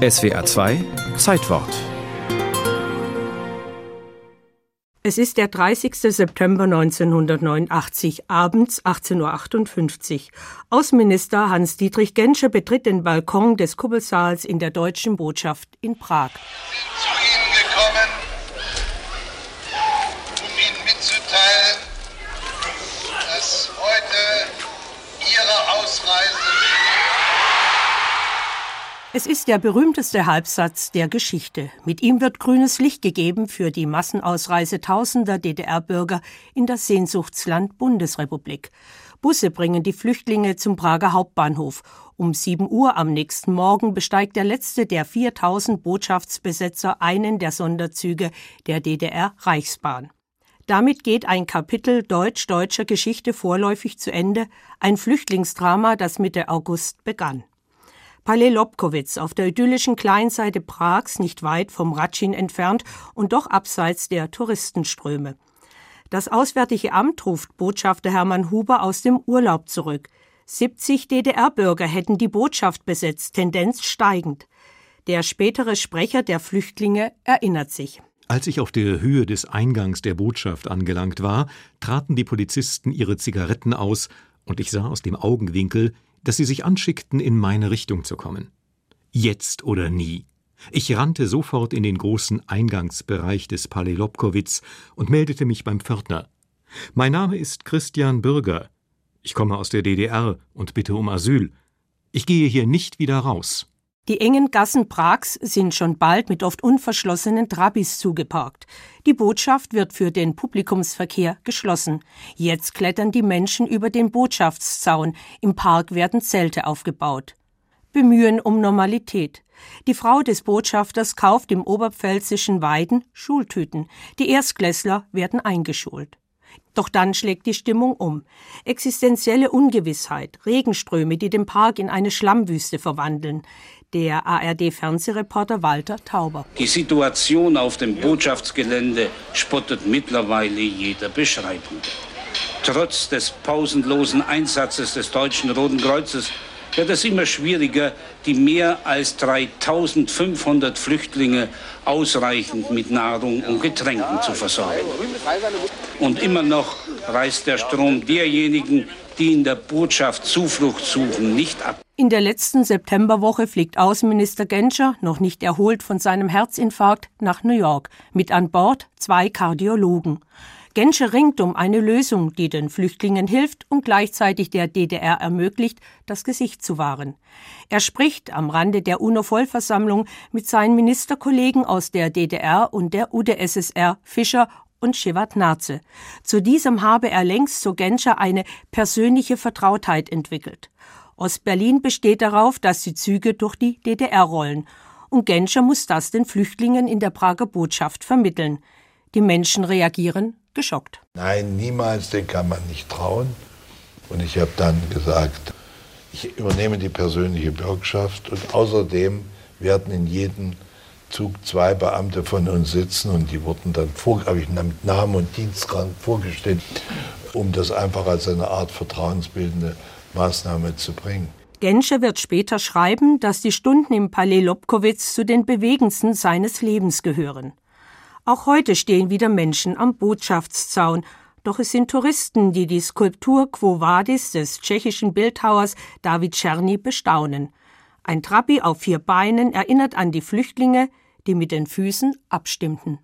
SWA 2 Zeitwort Es ist der 30. September 1989, abends 18.58 Uhr. Außenminister Hans-Dietrich Genscher betritt den Balkon des Kuppelsaals in der deutschen Botschaft in Prag. Zu Ihnen gekommen, um Ihnen mitzuteilen, dass heute Ihre Ausreise es ist der berühmteste Halbsatz der Geschichte. Mit ihm wird grünes Licht gegeben für die Massenausreise tausender DDR-Bürger in das Sehnsuchtsland Bundesrepublik. Busse bringen die Flüchtlinge zum Prager Hauptbahnhof. Um 7 Uhr am nächsten Morgen besteigt der letzte der 4000 Botschaftsbesetzer einen der Sonderzüge der DDR-Reichsbahn. Damit geht ein Kapitel deutsch-deutscher Geschichte vorläufig zu Ende, ein Flüchtlingsdrama, das Mitte August begann. Palais Lobkowitz auf der idyllischen Kleinseite Prags, nicht weit vom Ratschin entfernt und doch abseits der Touristenströme. Das Auswärtige Amt ruft Botschafter Hermann Huber aus dem Urlaub zurück. 70 DDR-Bürger hätten die Botschaft besetzt, Tendenz steigend. Der spätere Sprecher der Flüchtlinge erinnert sich. Als ich auf der Höhe des Eingangs der Botschaft angelangt war, traten die Polizisten ihre Zigaretten aus und ich sah aus dem Augenwinkel, dass sie sich anschickten, in meine Richtung zu kommen. Jetzt oder nie. Ich rannte sofort in den großen Eingangsbereich des Palais Lobkowitz und meldete mich beim Pförtner. Mein Name ist Christian Bürger. Ich komme aus der DDR und bitte um Asyl. Ich gehe hier nicht wieder raus. Die engen Gassen Prags sind schon bald mit oft unverschlossenen Trabis zugeparkt. Die Botschaft wird für den Publikumsverkehr geschlossen. Jetzt klettern die Menschen über den Botschaftszaun. Im Park werden Zelte aufgebaut. Bemühen um Normalität. Die Frau des Botschafters kauft im oberpfälzischen Weiden Schultüten. Die Erstklässler werden eingeschult. Doch dann schlägt die Stimmung um. Existenzielle Ungewissheit, Regenströme, die den Park in eine Schlammwüste verwandeln. Der ARD-Fernsehreporter Walter Tauber. Die Situation auf dem Botschaftsgelände spottet mittlerweile jeder Beschreibung. Trotz des pausenlosen Einsatzes des Deutschen Roten Kreuzes wird es immer schwieriger, die mehr als 3500 Flüchtlinge ausreichend mit Nahrung und Getränken zu versorgen. Und immer noch reißt der Strom derjenigen, die in der Botschaft Zuflucht suchen, nicht ab. In der letzten Septemberwoche fliegt Außenminister Genscher, noch nicht erholt von seinem Herzinfarkt, nach New York, mit an Bord zwei Kardiologen. Genscher ringt um eine Lösung, die den Flüchtlingen hilft und gleichzeitig der DDR ermöglicht, das Gesicht zu wahren. Er spricht am Rande der UNO-Vollversammlung mit seinen Ministerkollegen aus der DDR und der UdSSR Fischer und Shevardnadze. Zu diesem habe er längst zu Genscher eine persönliche Vertrautheit entwickelt. Ostberlin besteht darauf, dass die Züge durch die DDR rollen. Und Genscher muss das den Flüchtlingen in der Prager Botschaft vermitteln. Die Menschen reagieren geschockt. Nein, niemals, den kann man nicht trauen. Und ich habe dann gesagt, ich übernehme die persönliche Bürgschaft und außerdem werden in jedem Zug zwei Beamte von uns sitzen und die wurden dann vor, habe ich mit Namen und Dienstrang vorgestellt, um das einfach als eine Art vertrauensbildende Maßnahme zu bringen. Genscher wird später schreiben, dass die Stunden im Palais Lobkowitz zu den bewegendsten seines Lebens gehören. Auch heute stehen wieder Menschen am Botschaftszaun, doch es sind Touristen, die die Skulptur Quo Vadis des tschechischen Bildhauers David Czerny bestaunen. Ein Trabi auf vier Beinen erinnert an die Flüchtlinge, die mit den Füßen abstimmten.